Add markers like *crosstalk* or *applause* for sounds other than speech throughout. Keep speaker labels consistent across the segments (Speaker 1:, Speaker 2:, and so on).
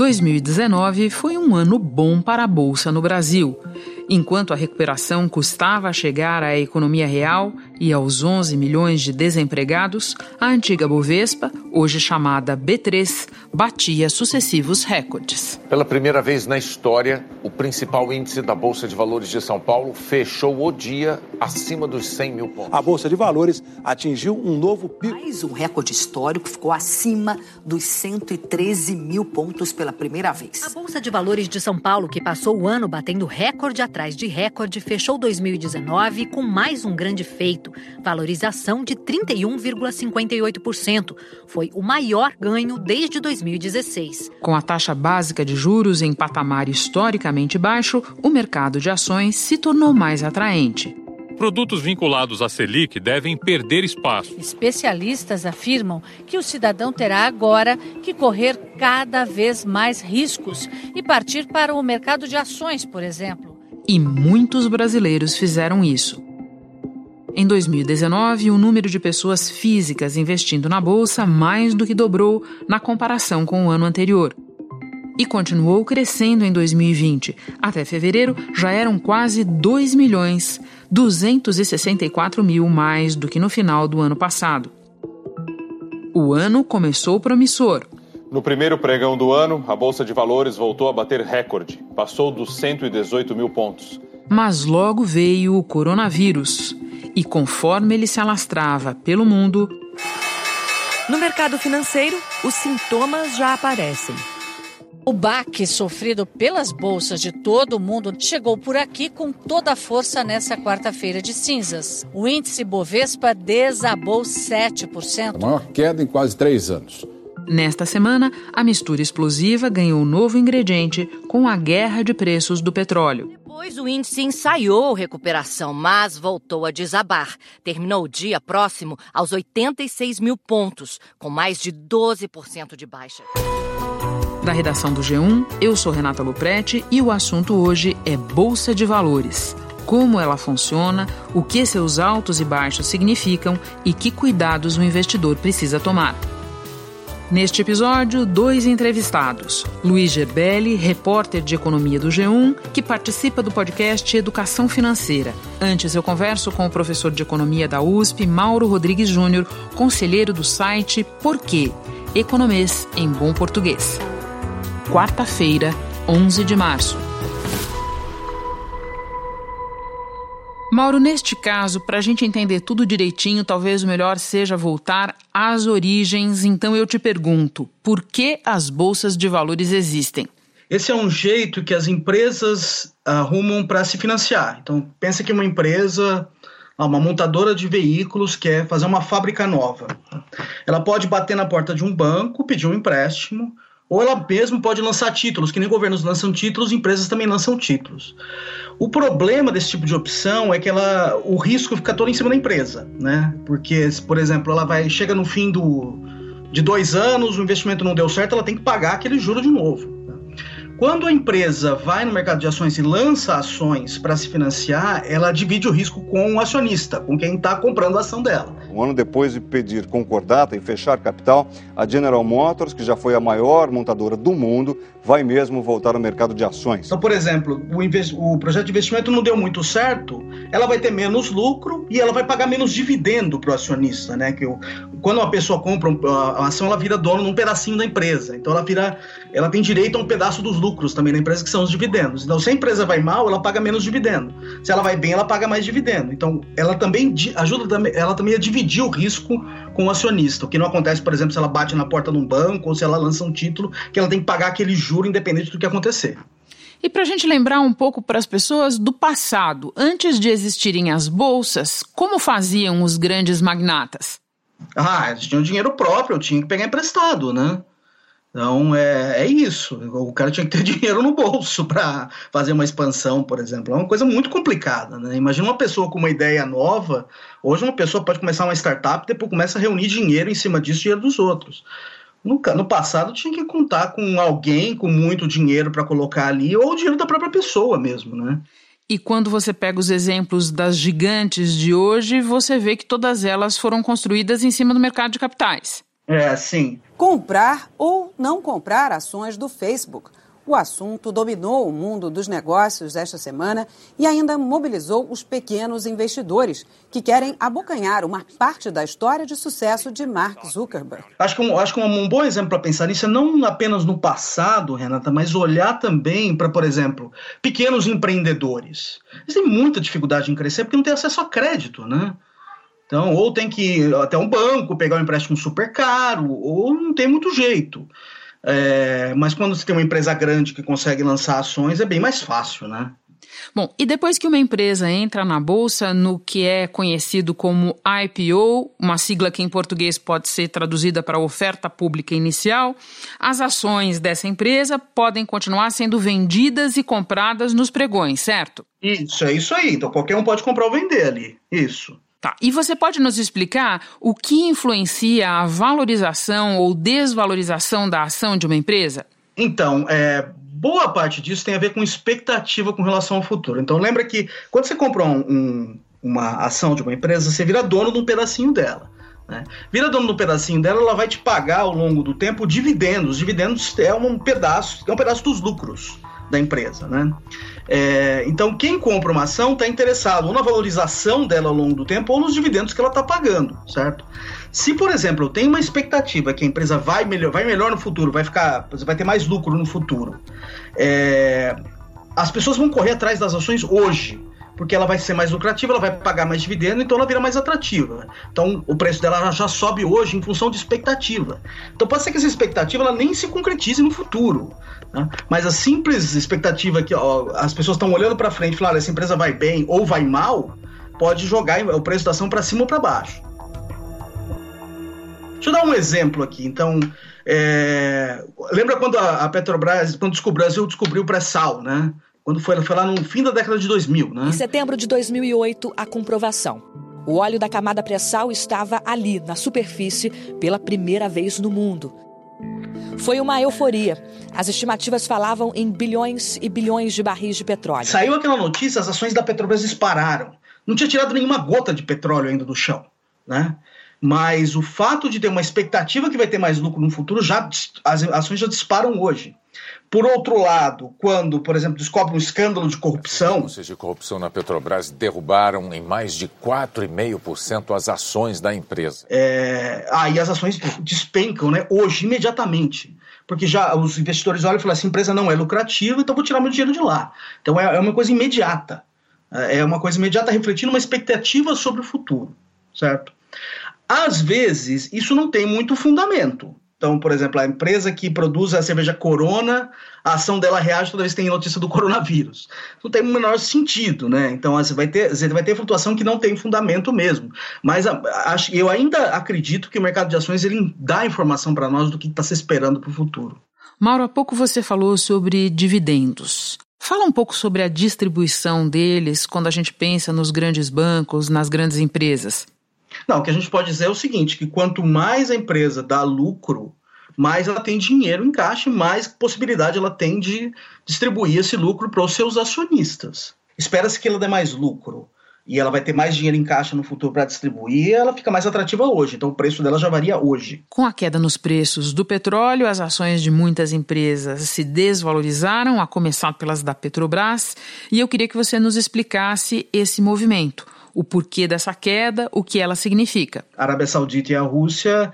Speaker 1: 2019 foi um ano bom para a Bolsa no Brasil. Enquanto a recuperação custava chegar à economia real e aos 11 milhões de desempregados, a antiga Bovespa, hoje chamada B3, batia sucessivos recordes.
Speaker 2: Pela primeira vez na história, o principal índice da Bolsa de Valores de São Paulo fechou o dia acima dos 100 mil pontos.
Speaker 3: A Bolsa de Valores atingiu um novo pico.
Speaker 4: Mais um recorde histórico ficou acima dos 113 mil pontos pela primeira vez.
Speaker 5: A Bolsa de Valores de São Paulo, que passou o ano batendo recorde atrás de recorde, fechou 2019 com mais um grande feito, valorização de 31,58%. Foi o maior ganho desde 2016.
Speaker 1: Com a taxa básica de juros em patamar historicamente baixo, o mercado de ações se tornou mais atraente
Speaker 6: produtos vinculados à Selic devem perder espaço.
Speaker 7: Especialistas afirmam que o cidadão terá agora que correr cada vez mais riscos e partir para o mercado de ações, por exemplo.
Speaker 1: E muitos brasileiros fizeram isso. Em 2019, o número de pessoas físicas investindo na bolsa mais do que dobrou na comparação com o ano anterior. E continuou crescendo em 2020. Até fevereiro já eram quase 2 milhões, 264 mil mais do que no final do ano passado. O ano começou promissor.
Speaker 8: No primeiro pregão do ano, a Bolsa de Valores voltou a bater recorde, passou dos 118 mil pontos.
Speaker 1: Mas logo veio o coronavírus, e conforme ele se alastrava pelo mundo.
Speaker 9: No mercado financeiro, os sintomas já aparecem.
Speaker 7: O baque sofrido pelas bolsas de todo o mundo chegou por aqui com toda a força nessa quarta-feira de cinzas. O índice Bovespa desabou 7%.
Speaker 10: A maior queda em quase três anos.
Speaker 1: Nesta semana, a mistura explosiva ganhou novo ingrediente com a guerra de preços do petróleo.
Speaker 11: Depois o índice ensaiou recuperação, mas voltou a desabar. Terminou o dia próximo aos 86 mil pontos, com mais de 12% de baixa.
Speaker 1: Da redação do G1, eu sou Renata Luprete e o assunto hoje é Bolsa de Valores como ela funciona, o que seus altos e baixos significam e que cuidados o investidor precisa tomar. Neste episódio, dois entrevistados. Luiz Gerbelli, repórter de economia do G1, que participa do podcast Educação Financeira. Antes, eu converso com o professor de economia da USP, Mauro Rodrigues Júnior, conselheiro do site Porquê? Economês em bom português. Quarta-feira, 11 de março. Mauro, neste caso, para a gente entender tudo direitinho, talvez o melhor seja voltar às origens. Então eu te pergunto: por que as bolsas de valores existem?
Speaker 12: Esse é um jeito que as empresas arrumam para se financiar. Então, pensa que uma empresa, uma montadora de veículos quer fazer uma fábrica nova. Ela pode bater na porta de um banco, pedir um empréstimo, ou ela mesmo pode lançar títulos, que nem governos lançam títulos, empresas também lançam títulos. O problema desse tipo de opção é que ela, o risco fica todo em cima da empresa, né? Porque, por exemplo, ela vai chega no fim do, de dois anos, o investimento não deu certo, ela tem que pagar aquele juro de novo. Quando a empresa vai no mercado de ações e lança ações para se financiar, ela divide o risco com o acionista, com quem está comprando a ação dela.
Speaker 13: Um ano depois de pedir concordata e fechar capital, a General Motors, que já foi a maior montadora do mundo, vai mesmo voltar ao mercado de ações.
Speaker 12: Então, por exemplo, o, o projeto de investimento não deu muito certo, ela vai ter menos lucro e ela vai pagar menos dividendo para o acionista, né? Que o, quando uma pessoa compra a ação, ela vira dono num pedacinho da empresa. Então, ela vira, ela tem direito a um pedaço dos lucros lucros também na empresa, que são os dividendos. Então, se a empresa vai mal, ela paga menos dividendo. Se ela vai bem, ela paga mais dividendo. Então, ela também ajuda ela também a dividir o risco com o acionista, o que não acontece, por exemplo, se ela bate na porta de um banco ou se ela lança um título, que ela tem que pagar aquele juro independente do que acontecer.
Speaker 1: E para a gente lembrar um pouco para as pessoas do passado, antes de existirem as bolsas, como faziam os grandes magnatas?
Speaker 12: Ah, eles tinham dinheiro próprio, tinha que pegar emprestado, né? Então é, é isso. O cara tinha que ter *laughs* dinheiro no bolso para fazer uma expansão, por exemplo. É uma coisa muito complicada. Né? Imagina uma pessoa com uma ideia nova. Hoje uma pessoa pode começar uma startup e depois começa a reunir dinheiro em cima disso, dinheiro dos outros. No, no passado tinha que contar com alguém com muito dinheiro para colocar ali, ou o dinheiro da própria pessoa mesmo, né?
Speaker 1: E quando você pega os exemplos das gigantes de hoje, você vê que todas elas foram construídas em cima do mercado de capitais.
Speaker 12: É, sim.
Speaker 14: Comprar ou não comprar ações do Facebook. O assunto dominou o mundo dos negócios esta semana e ainda mobilizou os pequenos investidores, que querem abocanhar uma parte da história de sucesso de Mark Zuckerberg.
Speaker 12: Acho que um, acho que um, bom exemplo para pensar nisso é não apenas no passado, Renata, mas olhar também para, por exemplo, pequenos empreendedores. Eles têm muita dificuldade em crescer porque não têm acesso a crédito, né? Então, ou tem que ir até um banco, pegar um empréstimo super caro, ou não tem muito jeito. É, mas quando você tem uma empresa grande que consegue lançar ações, é bem mais fácil, né?
Speaker 1: Bom, e depois que uma empresa entra na bolsa no que é conhecido como IPO, uma sigla que em português pode ser traduzida para oferta pública inicial, as ações dessa empresa podem continuar sendo vendidas e compradas nos pregões, certo?
Speaker 12: Isso, é isso aí. Então qualquer um pode comprar ou vender ali. Isso.
Speaker 1: Tá. E você pode nos explicar o que influencia a valorização ou desvalorização da ação de uma empresa?
Speaker 12: Então, é, boa parte disso tem a ver com expectativa com relação ao futuro. Então, lembra que quando você compra um, um, uma ação de uma empresa, você vira dono de um pedacinho dela. Né? Vira dono de um pedacinho dela, ela vai te pagar ao longo do tempo dividendos. Dividendos é um pedaço, é um pedaço dos lucros da empresa, né? É, então, quem compra uma ação está interessado ou na valorização dela ao longo do tempo ou nos dividendos que ela está pagando, certo? Se, por exemplo, eu tenho uma expectativa que a empresa vai melhor, vai melhor no futuro, vai ficar, vai ter mais lucro no futuro, é, as pessoas vão correr atrás das ações hoje porque ela vai ser mais lucrativa, ela vai pagar mais dividendo, então ela vira mais atrativa. Então o preço dela já sobe hoje em função de expectativa. Então pode ser que essa expectativa ela nem se concretize no futuro. Né? Mas a simples expectativa que ó, as pessoas estão olhando para frente e falar essa empresa vai bem ou vai mal, pode jogar o preço da ação para cima ou para baixo. Deixa eu dar um exemplo aqui. Então, é... lembra quando a Petrobras, quando o Brasil descobriu o pré-sal, né? Quando foi, foi lá no fim da década de 2000, né?
Speaker 9: Em setembro de 2008, a comprovação. O óleo da camada pré-sal estava ali, na superfície, pela primeira vez no mundo. Foi uma euforia. As estimativas falavam em bilhões e bilhões de barris de petróleo.
Speaker 12: Saiu aquela notícia, as ações da Petrobras dispararam. Não tinha tirado nenhuma gota de petróleo ainda do chão, né? Mas o fato de ter uma expectativa que vai ter mais lucro no futuro, já as ações já disparam hoje. Por outro lado, quando, por exemplo, descobre um escândalo de corrupção.
Speaker 2: Denúncias de corrupção na Petrobras derrubaram em mais de 4,5% as ações da empresa.
Speaker 12: É, aí as ações despencam, né? Hoje, imediatamente. Porque já os investidores olham e falam: essa empresa não é lucrativa, então vou tirar meu dinheiro de lá. Então é, é uma coisa imediata. É uma coisa imediata refletindo uma expectativa sobre o futuro, certo? Às vezes, isso não tem muito fundamento. Então, por exemplo, a empresa que produz a cerveja Corona, a ação dela reage toda vez que tem notícia do coronavírus. Não tem o menor sentido, né? Então, você vai ter, você vai ter flutuação que não tem fundamento mesmo. Mas eu ainda acredito que o mercado de ações ele dá informação para nós do que está se esperando para o futuro.
Speaker 1: Mauro, há pouco você falou sobre dividendos. Fala um pouco sobre a distribuição deles quando a gente pensa nos grandes bancos, nas grandes empresas.
Speaker 12: Não, o que a gente pode dizer é o seguinte, que quanto mais a empresa dá lucro, mais ela tem dinheiro em caixa mais possibilidade ela tem de distribuir esse lucro para os seus acionistas. Espera-se que ela dê mais lucro e ela vai ter mais dinheiro em caixa no futuro para distribuir, ela fica mais atrativa hoje. Então o preço dela já varia hoje.
Speaker 1: Com a queda nos preços do petróleo, as ações de muitas empresas se desvalorizaram, a começar pelas da Petrobras, e eu queria que você nos explicasse esse movimento o porquê dessa queda, o que ela significa.
Speaker 12: A Arábia Saudita e a Rússia,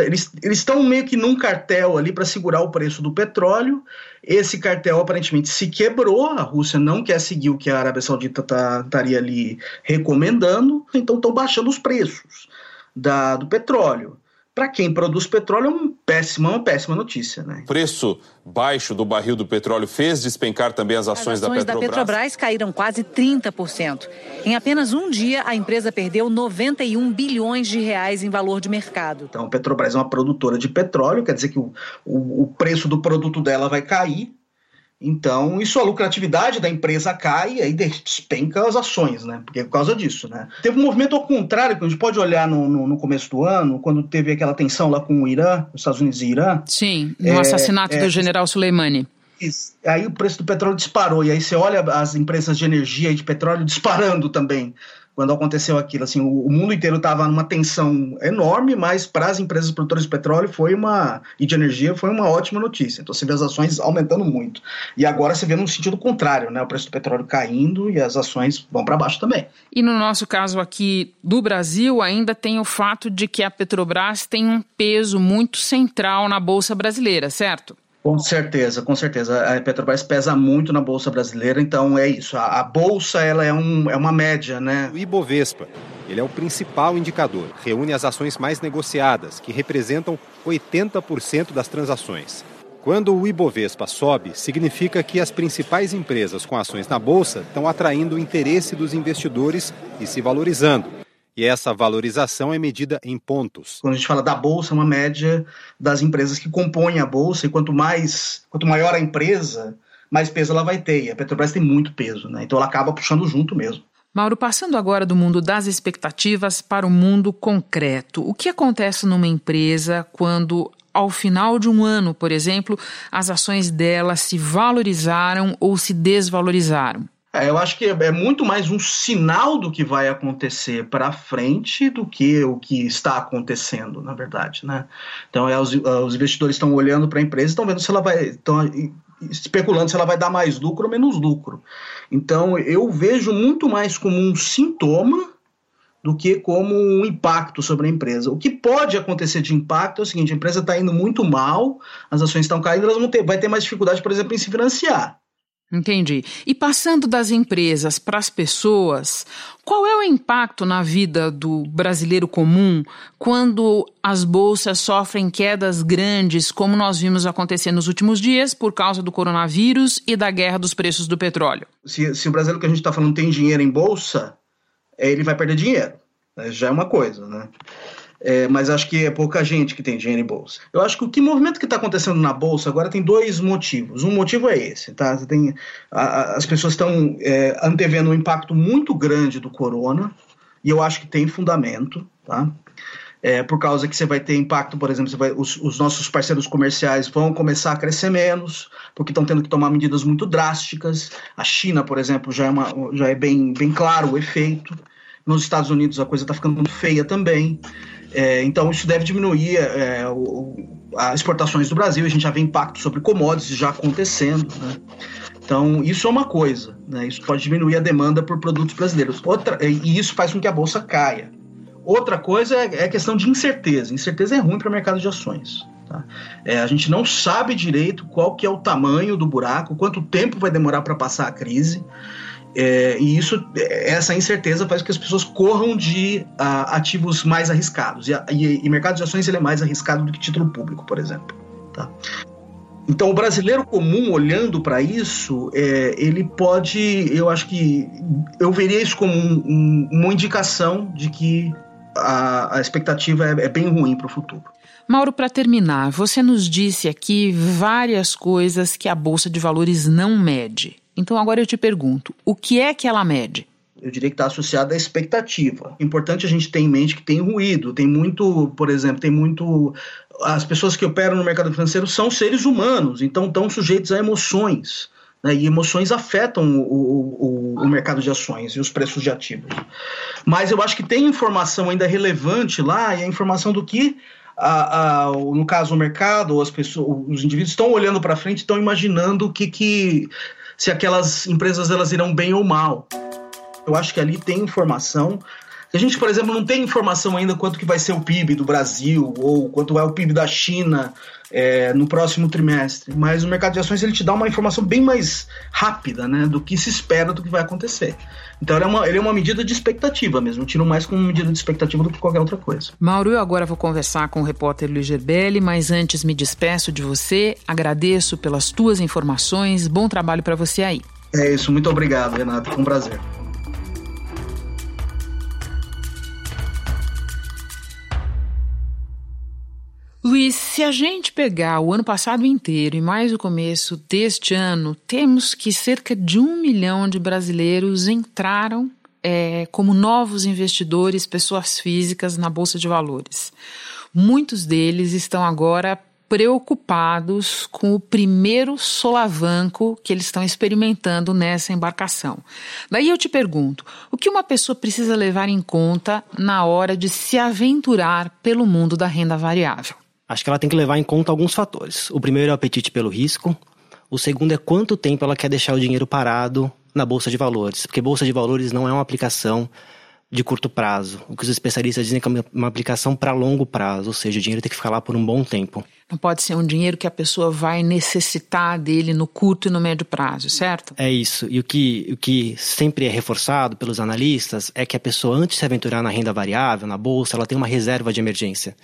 Speaker 12: eles, eles estão meio que num cartel ali para segurar o preço do petróleo. Esse cartel aparentemente se quebrou, a Rússia não quer seguir o que a Arábia Saudita tá, estaria ali recomendando, então estão baixando os preços da, do petróleo para quem produz petróleo é uma péssima, uma péssima notícia. Né?
Speaker 8: O preço baixo do barril do petróleo fez despencar também as ações,
Speaker 5: as ações
Speaker 8: da
Speaker 5: Petrobras? da Petrobras caíram quase 30%. Em apenas um dia, a empresa perdeu 91 bilhões de reais em valor de mercado.
Speaker 12: Então, a Petrobras é uma produtora de petróleo, quer dizer que o, o, o preço do produto dela vai cair, então, isso a lucratividade da empresa cai e aí despenca as ações, né? Porque é por causa disso, né? Teve um movimento ao contrário, que a gente pode olhar no, no, no começo do ano, quando teve aquela tensão lá com o Irã, os Estados Unidos e Irã.
Speaker 1: Sim, no é, assassinato é, do general Soleimani.
Speaker 12: Isso. Aí o preço do petróleo disparou, e aí você olha as empresas de energia e de petróleo disparando também quando aconteceu aquilo. Assim, o, o mundo inteiro estava numa tensão enorme, mas para as empresas produtoras de petróleo foi uma e de energia foi uma ótima notícia. Então você vê as ações aumentando muito. E agora você vê no sentido contrário, né? O preço do petróleo caindo e as ações vão para baixo também.
Speaker 1: E no nosso caso aqui do Brasil, ainda tem o fato de que a Petrobras tem um peso muito central na bolsa brasileira, certo?
Speaker 12: Com certeza, com certeza. A Petrobras pesa muito na Bolsa Brasileira, então é isso. A, a Bolsa ela é, um, é uma média, né?
Speaker 15: O Ibovespa, ele é o principal indicador. Reúne as ações mais negociadas, que representam 80% das transações. Quando o Ibovespa sobe, significa que as principais empresas com ações na Bolsa estão atraindo o interesse dos investidores e se valorizando. E essa valorização é medida em pontos.
Speaker 12: Quando a gente fala da bolsa, é uma média das empresas que compõem a bolsa, e quanto mais, quanto maior a empresa, mais peso ela vai ter. E a Petrobras tem muito peso, né? Então ela acaba puxando junto mesmo.
Speaker 1: Mauro, passando agora do mundo das expectativas para o mundo concreto. O que acontece numa empresa quando ao final de um ano, por exemplo, as ações dela se valorizaram ou se desvalorizaram?
Speaker 12: É, eu acho que é muito mais um sinal do que vai acontecer para frente do que o que está acontecendo, na verdade, né? Então, é, os, os investidores estão olhando para a empresa, estão vendo se ela vai, estão especulando se ela vai dar mais lucro ou menos lucro. Então, eu vejo muito mais como um sintoma do que como um impacto sobre a empresa. O que pode acontecer de impacto é o seguinte: a empresa está indo muito mal, as ações estão caindo, elas vão ter, vai ter mais dificuldade, por exemplo, em se financiar.
Speaker 1: Entendi. E passando das empresas para as pessoas, qual é o impacto na vida do brasileiro comum quando as bolsas sofrem quedas grandes, como nós vimos acontecer nos últimos dias, por causa do coronavírus e da guerra dos preços do petróleo?
Speaker 12: Se, se o brasileiro que a gente está falando tem dinheiro em bolsa, ele vai perder dinheiro. Já é uma coisa, né? É, mas acho que é pouca gente que tem dinheiro em bolsa. Eu acho que o que movimento que está acontecendo na bolsa agora tem dois motivos. Um motivo é esse, tá? Tem, a, as pessoas estão é, antevendo um impacto muito grande do corona e eu acho que tem fundamento, tá? É, por causa que você vai ter impacto, por exemplo, vai, os, os, nossos parceiros comerciais vão começar a crescer menos, porque estão tendo que tomar medidas muito drásticas. A China, por exemplo, já é, uma, já é bem, bem claro o efeito. Nos Estados Unidos a coisa está ficando feia também. É, então isso deve diminuir é, o, as exportações do Brasil. A gente já vê impacto sobre commodities já acontecendo. Né? Então isso é uma coisa. Né? Isso pode diminuir a demanda por produtos brasileiros. Outra, e isso faz com que a bolsa caia. Outra coisa é, é a questão de incerteza. Incerteza é ruim para o mercado de ações. Tá? É, a gente não sabe direito qual que é o tamanho do buraco, quanto tempo vai demorar para passar a crise. É, e isso, essa incerteza faz com que as pessoas corram de uh, ativos mais arriscados. E, e, e, mercado de ações ele é mais arriscado do que título público, por exemplo. Tá? Então, o brasileiro comum, olhando para isso, é, ele pode. Eu acho que. Eu veria isso como um, um, uma indicação de que a, a expectativa é, é bem ruim para o futuro.
Speaker 1: Mauro, para terminar, você nos disse aqui várias coisas que a Bolsa de Valores não mede. Então agora eu te pergunto, o que é que ela mede?
Speaker 12: eu diria que está associada à expectativa. Importante a gente ter em mente que tem ruído, tem muito, por exemplo, tem muito. As pessoas que operam no mercado financeiro são seres humanos, então estão sujeitos a emoções. Né, e emoções afetam o, o, o, mercado de ações e os preços de ativos. Mas eu acho que tem informação ainda relevante lá, e a informação do que, a, a, no caso, o mercado, ou as pessoas, os indivíduos estão olhando para frente, estão imaginando o que, que se aquelas empresas elas irão bem ou mal. Eu acho que ali tem informação. A gente, por exemplo, não tem informação ainda quanto que vai ser o PIB do Brasil ou quanto é o PIB da China é, no próximo trimestre. Mas o mercado de ações ele te dá uma informação bem mais rápida né, do que se espera do que vai acontecer. Então ele é, uma, ele é uma medida de expectativa mesmo. Eu tiro mais como medida de expectativa do que qualquer outra coisa.
Speaker 1: Mauro, eu agora vou conversar com o repórter Luiz Gerbelli, mas antes me despeço de você. Agradeço pelas tuas informações. Bom trabalho para você aí.
Speaker 12: É isso. Muito obrigado, Renato. Foi um prazer.
Speaker 1: Luiz, se a gente pegar o ano passado inteiro e mais o começo deste ano, temos que cerca de um milhão de brasileiros entraram é, como novos investidores, pessoas físicas, na Bolsa de Valores. Muitos deles estão agora preocupados com o primeiro solavanco que eles estão experimentando nessa embarcação. Daí eu te pergunto: o que uma pessoa precisa levar em conta na hora de se aventurar pelo mundo da renda variável?
Speaker 16: Acho que ela tem que levar em conta alguns fatores. O primeiro é o apetite pelo risco. O segundo é quanto tempo ela quer deixar o dinheiro parado na bolsa de valores, porque bolsa de valores não é uma aplicação de curto prazo. O que os especialistas dizem que é uma aplicação para longo prazo, ou seja, o dinheiro tem que ficar lá por um bom tempo.
Speaker 1: Não pode ser um dinheiro que a pessoa vai necessitar dele no curto e no médio prazo, certo?
Speaker 16: É isso. E o que, o que sempre é reforçado pelos analistas é que a pessoa, antes de se aventurar na renda variável, na bolsa, ela tem uma reserva de emergência.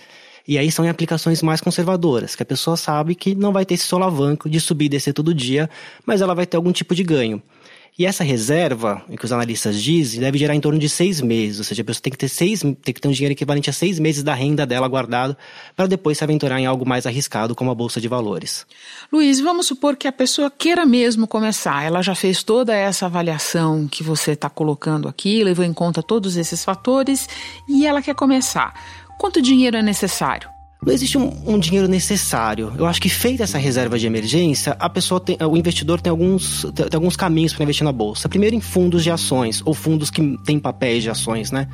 Speaker 16: E aí são em aplicações mais conservadoras, que a pessoa sabe que não vai ter esse solavanco de subir e descer todo dia, mas ela vai ter algum tipo de ganho. E essa reserva, que os analistas dizem, deve gerar em torno de seis meses. Ou seja, a pessoa tem que ter, seis, tem que ter um dinheiro equivalente a seis meses da renda dela guardado para depois se aventurar em algo mais arriscado, como a Bolsa de Valores.
Speaker 1: Luiz, vamos supor que a pessoa queira mesmo começar. Ela já fez toda essa avaliação que você está colocando aqui, levou em conta todos esses fatores e ela quer começar. Quanto dinheiro é necessário?
Speaker 16: Não existe um, um, dinheiro necessário. Eu acho que feita essa reserva de emergência, a pessoa tem, o investidor tem alguns, tem, alguns caminhos para investir na bolsa. Primeiro em fundos de ações ou fundos que têm papéis de ações, né?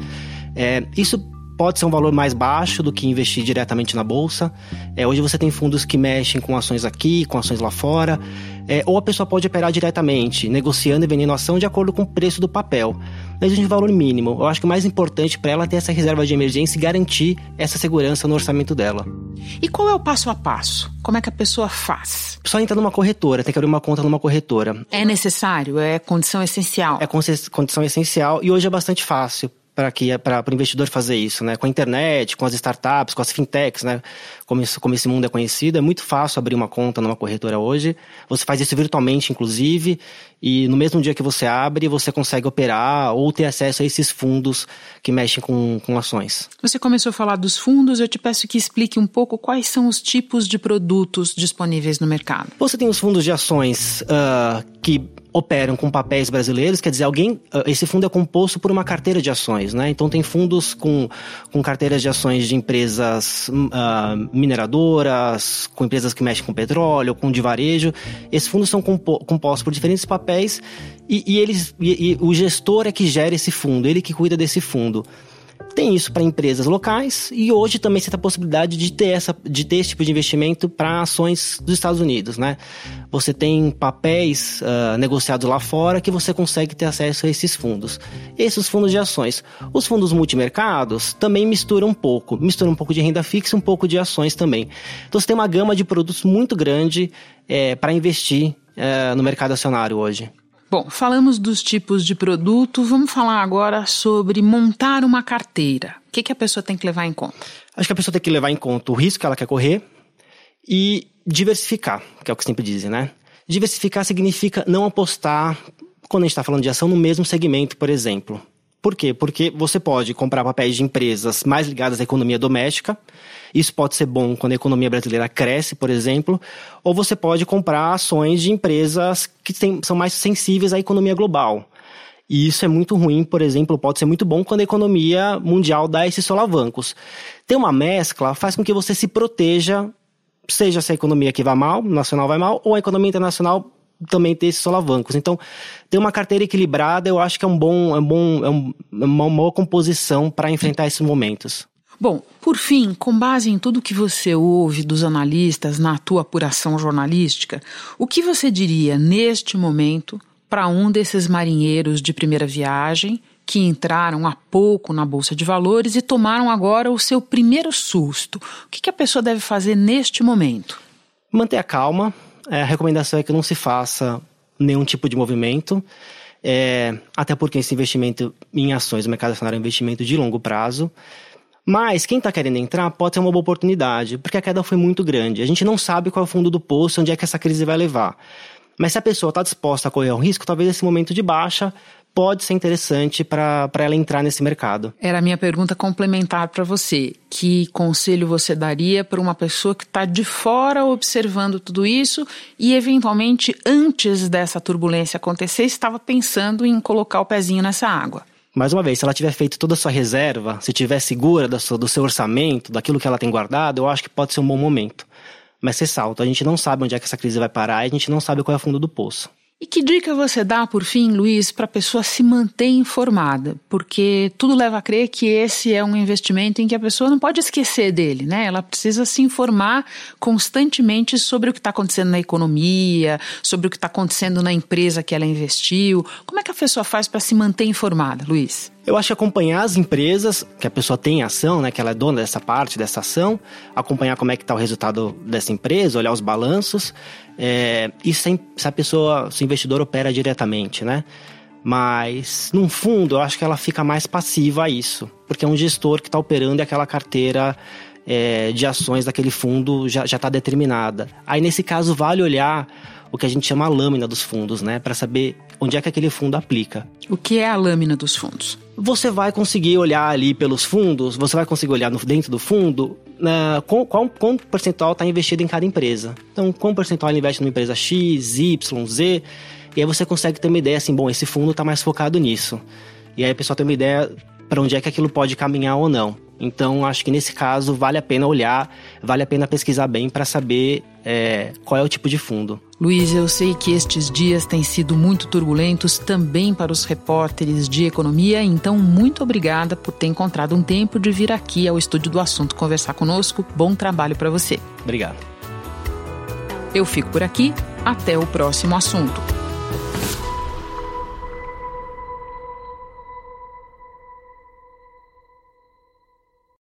Speaker 16: É, isso pode ser um valor mais baixo do que investir diretamente na bolsa. É, hoje você tem fundos que mexem com ações aqui, com ações lá fora. É, ou a pessoa pode operar diretamente, negociando e vendendo ação de acordo com o preço do papel. Mas um valor mínimo. Eu acho que o mais importante para ela é ter essa reserva de emergência e garantir essa segurança no orçamento dela.
Speaker 1: E qual é o passo a passo? Como é que a pessoa faz?
Speaker 16: Só entra numa corretora, tem que abrir uma conta numa corretora.
Speaker 1: É necessário? É condição essencial?
Speaker 16: É condição essencial e hoje é bastante fácil para que para o investidor fazer isso, né? Com a internet, com as startups, com as fintechs, né? Como, isso, como esse mundo é conhecido, é muito fácil abrir uma conta numa corretora hoje. Você faz isso virtualmente, inclusive, e no mesmo dia que você abre, você consegue operar ou ter acesso a esses fundos que mexem com, com ações.
Speaker 1: Você começou a falar dos fundos, eu te peço que explique um pouco quais são os tipos de produtos disponíveis no mercado.
Speaker 16: Você tem os fundos de ações uh, que operam com papéis brasileiros, quer dizer, alguém, ah, esse fundo é composto por uma carteira de ações, né? Então tem fundos com, com carteiras de ações de empresas uh, mineradoras, com empresas que mexem com petróleo, com de varejo. Esses fundos são compo compostos por diferentes papéis e, e eles, e, e o gestor é que gera esse fundo, ele que cuida desse fundo. Tem isso para empresas locais e hoje também você tem a possibilidade de ter, essa, de ter esse tipo de investimento para ações dos Estados Unidos, né? Você tem papéis uh, negociados lá fora que você consegue ter acesso a esses fundos. Esses fundos de ações. Os fundos multimercados também misturam um pouco. Misturam um pouco de renda fixa e um pouco de ações também. Então você tem uma gama de produtos muito grande é, para investir é, no mercado acionário hoje.
Speaker 1: Bom, falamos dos tipos de produto, vamos falar agora sobre montar uma carteira. O que, que a pessoa tem que levar em conta?
Speaker 16: Acho que a pessoa tem que levar em conta o risco que ela quer correr e diversificar, que é o que sempre dizem, né? Diversificar significa não apostar, quando a gente está falando de ação, no mesmo segmento, por exemplo. Por quê? Porque você pode comprar papéis de empresas mais ligadas à economia doméstica isso pode ser bom quando a economia brasileira cresce, por exemplo, ou você pode comprar ações de empresas que tem, são mais sensíveis à economia global. E isso é muito ruim, por exemplo, pode ser muito bom quando a economia mundial dá esses solavancos. Ter uma mescla faz com que você se proteja, seja se a economia aqui vai mal, nacional vai mal, ou a economia internacional também ter esses solavancos. Então, ter uma carteira equilibrada, eu acho que é um bom, é um bom, é, um, é uma boa composição para enfrentar esses momentos.
Speaker 1: Bom, por fim, com base em tudo que você ouve dos analistas na tua apuração jornalística, o que você diria neste momento para um desses marinheiros de primeira viagem que entraram há pouco na Bolsa de Valores e tomaram agora o seu primeiro susto? O que, a pessoa deve fazer neste momento?
Speaker 16: Manter a calma. É, a recomendação é que não se faça nenhum tipo de movimento. É, até porque esse investimento em ações, o mercado acionário é um investimento de longo prazo. Mas quem está querendo entrar pode ser uma boa oportunidade, porque a queda foi muito grande. A gente não sabe qual é o fundo do poço, onde é que essa crise vai levar. Mas se a pessoa está disposta a correr um risco, talvez esse momento de baixa pode ser interessante para ela entrar nesse mercado.
Speaker 1: Era a minha pergunta complementar para você. Que conselho você daria para uma pessoa que está de fora observando tudo isso e, eventualmente, antes dessa turbulência acontecer, estava pensando em colocar o pezinho nessa água?
Speaker 16: Mais uma vez, se ela tiver feito toda a sua reserva, se tiver segura do seu, do seu orçamento, daquilo que ela tem guardado, eu acho que pode ser um bom momento. mas ressalto, a gente não sabe onde é que essa crise vai parar e a gente não sabe qual é o fundo do poço.
Speaker 1: E que dica você dá, por fim, Luiz, para a pessoa se manter informada? Porque tudo leva a crer que esse é um investimento em que a pessoa não pode esquecer dele, né? Ela precisa se informar constantemente sobre o que está acontecendo na economia, sobre o que está acontecendo na empresa que ela investiu. Como é que a pessoa faz para se manter informada, Luiz?
Speaker 16: Eu acho que acompanhar as empresas, que a pessoa tem ação, né, que ela é dona dessa parte, dessa ação, acompanhar como é que está o resultado dessa empresa, olhar os balanços, é, e se, se a pessoa, se o investidor opera diretamente, né? Mas, num fundo, eu acho que ela fica mais passiva a isso, porque é um gestor que está operando e aquela carteira é, de ações daquele fundo já está determinada. Aí, nesse caso, vale olhar o que a gente chama a lâmina dos fundos, né? Para saber onde é que aquele fundo aplica.
Speaker 1: O que é a lâmina dos fundos?
Speaker 16: Você vai conseguir olhar ali pelos fundos, você vai conseguir olhar no, dentro do fundo uh, qual, qual, qual percentual está investido em cada empresa. Então, qual percentual ele investe numa empresa X, Y, Z, e aí você consegue ter uma ideia assim, bom, esse fundo está mais focado nisso. E aí a pessoa tem uma ideia para onde é que aquilo pode caminhar ou não. Então, acho que nesse caso vale a pena olhar, vale a pena pesquisar bem para saber é, qual é o tipo de fundo.
Speaker 1: Luiz, eu sei que estes dias têm sido muito turbulentos também para os repórteres de economia, então muito obrigada por ter encontrado um tempo de vir aqui ao estúdio do assunto conversar conosco. Bom trabalho para você.
Speaker 16: Obrigado.
Speaker 1: Eu fico por aqui. Até o próximo assunto.